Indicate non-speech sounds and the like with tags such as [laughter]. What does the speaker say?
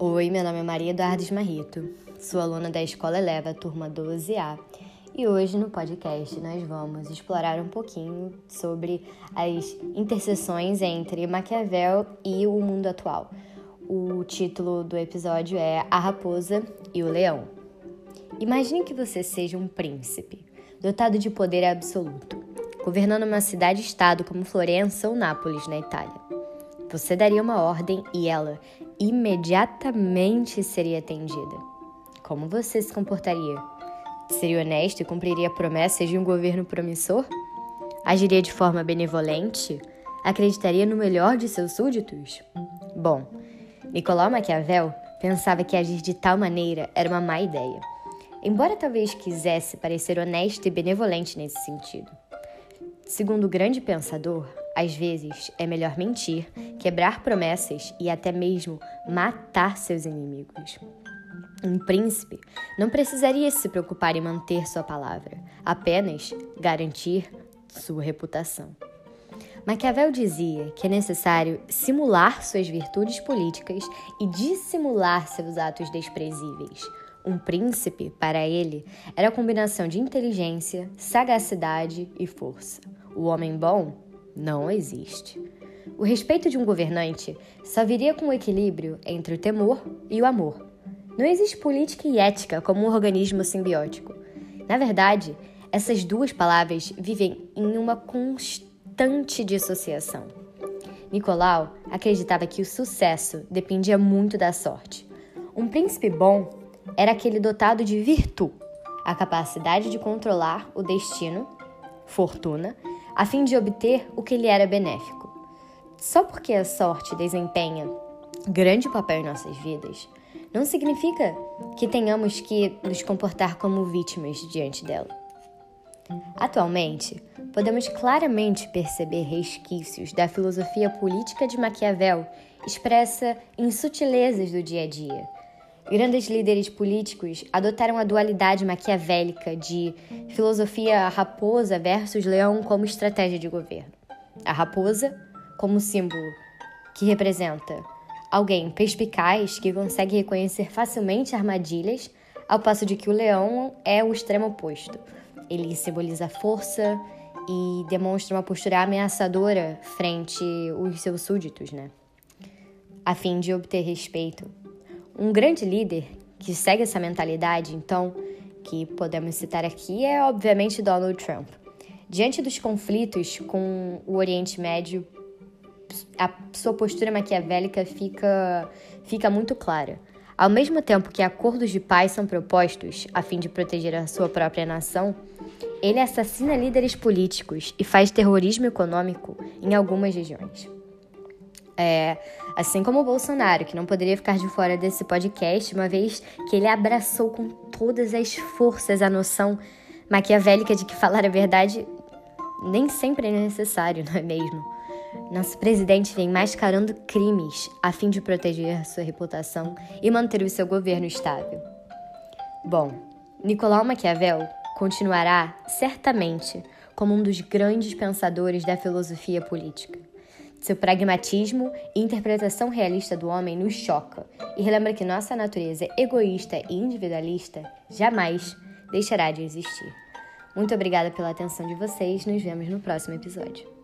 Oi, meu nome é Maria Eduardo Esmarrito, sou aluna da Escola Eleva, turma 12A, e hoje no podcast nós vamos explorar um pouquinho sobre as interseções entre Maquiavel e o mundo atual. O título do episódio é A Raposa e o Leão. Imagine que você seja um príncipe, dotado de poder absoluto, governando uma cidade-estado como Florença ou Nápoles, na Itália. Você daria uma ordem e ela imediatamente seria atendida. Como você se comportaria? Seria honesto e cumpriria promessas de um governo promissor? Agiria de forma benevolente? Acreditaria no melhor de seus súditos? Bom, Nicolau Maquiavel pensava que agir de tal maneira era uma má ideia, embora talvez quisesse parecer honesto e benevolente nesse sentido. Segundo o grande pensador, às vezes é melhor mentir, quebrar promessas e até mesmo matar seus inimigos. Um príncipe não precisaria se preocupar em manter sua palavra, apenas garantir sua reputação. Maquiavel dizia que é necessário simular suas virtudes políticas e dissimular seus atos desprezíveis. Um príncipe, para ele, era a combinação de inteligência, sagacidade e força. O homem bom não existe. O respeito de um governante só viria com o equilíbrio entre o temor e o amor. Não existe política e ética como um organismo simbiótico. Na verdade, essas duas palavras vivem em uma constante dissociação. Nicolau acreditava que o sucesso dependia muito da sorte. Um príncipe bom era aquele dotado de virtude, a capacidade de controlar o destino, fortuna a fim de obter o que lhe era benéfico. Só porque a sorte desempenha grande papel em nossas vidas, não significa que tenhamos que nos comportar como vítimas diante dela. Atualmente, podemos claramente perceber resquícios da filosofia política de Maquiavel expressa em sutilezas do dia a dia Grandes líderes políticos adotaram a dualidade maquiavélica de filosofia raposa versus leão como estratégia de governo. A raposa, como símbolo que representa alguém perspicaz que consegue reconhecer facilmente armadilhas, ao passo de que o leão é o extremo oposto. Ele simboliza força e demonstra uma postura ameaçadora frente aos seus súditos, né? A fim de obter respeito um grande líder que segue essa mentalidade, então, que podemos citar aqui, é obviamente Donald Trump. Diante dos conflitos com o Oriente Médio, a sua postura maquiavélica fica, fica muito clara. Ao mesmo tempo que acordos de paz são propostos a fim de proteger a sua própria nação, ele assassina líderes políticos e faz terrorismo econômico em algumas regiões. É, assim como o Bolsonaro, que não poderia ficar de fora desse podcast, uma vez que ele abraçou com todas as forças a noção maquiavélica de que falar a verdade nem sempre é necessário, [laughs] não é mesmo? Nosso presidente vem mascarando crimes a fim de proteger sua reputação e manter o seu governo estável. Bom, Nicolau Maquiavel continuará certamente como um dos grandes pensadores da filosofia política. Seu pragmatismo e interpretação realista do homem nos choca e relembra que nossa natureza egoísta e individualista jamais deixará de existir. Muito obrigada pela atenção de vocês, nos vemos no próximo episódio.